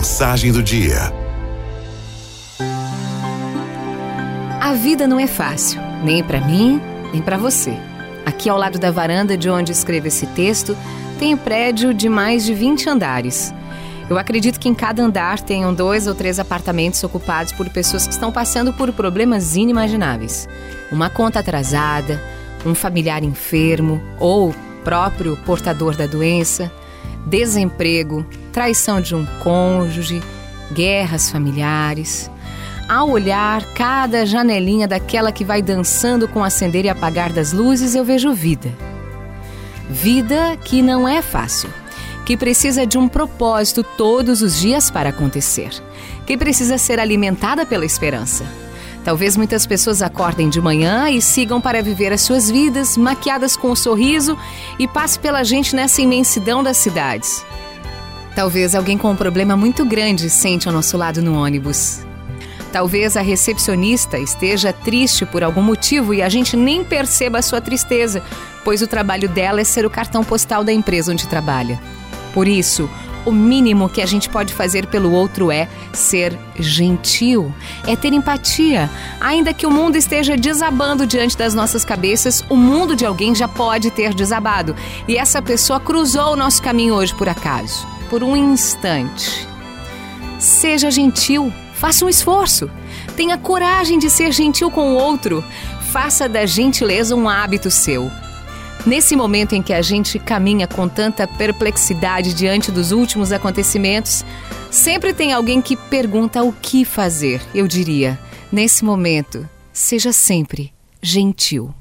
Mensagem do dia. A vida não é fácil, nem para mim, nem para você. Aqui ao lado da varanda de onde escrevo esse texto, tem um prédio de mais de 20 andares. Eu acredito que em cada andar tenham dois ou três apartamentos ocupados por pessoas que estão passando por problemas inimagináveis. Uma conta atrasada, um familiar enfermo ou próprio portador da doença, desemprego, traição de um cônjuge, guerras familiares. Ao olhar cada janelinha daquela que vai dançando com o acender e apagar das luzes, eu vejo vida. Vida que não é fácil que precisa de um propósito todos os dias para acontecer, que precisa ser alimentada pela esperança. Talvez muitas pessoas acordem de manhã e sigam para viver as suas vidas, maquiadas com um sorriso, e passe pela gente nessa imensidão das cidades. Talvez alguém com um problema muito grande sente ao nosso lado no ônibus. Talvez a recepcionista esteja triste por algum motivo e a gente nem perceba a sua tristeza, pois o trabalho dela é ser o cartão postal da empresa onde trabalha. Por isso, o mínimo que a gente pode fazer pelo outro é ser gentil, é ter empatia. Ainda que o mundo esteja desabando diante das nossas cabeças, o mundo de alguém já pode ter desabado. E essa pessoa cruzou o nosso caminho hoje por acaso, por um instante. Seja gentil, faça um esforço. Tenha coragem de ser gentil com o outro. Faça da gentileza um hábito seu. Nesse momento em que a gente caminha com tanta perplexidade diante dos últimos acontecimentos, sempre tem alguém que pergunta o que fazer. Eu diria, nesse momento, seja sempre gentil.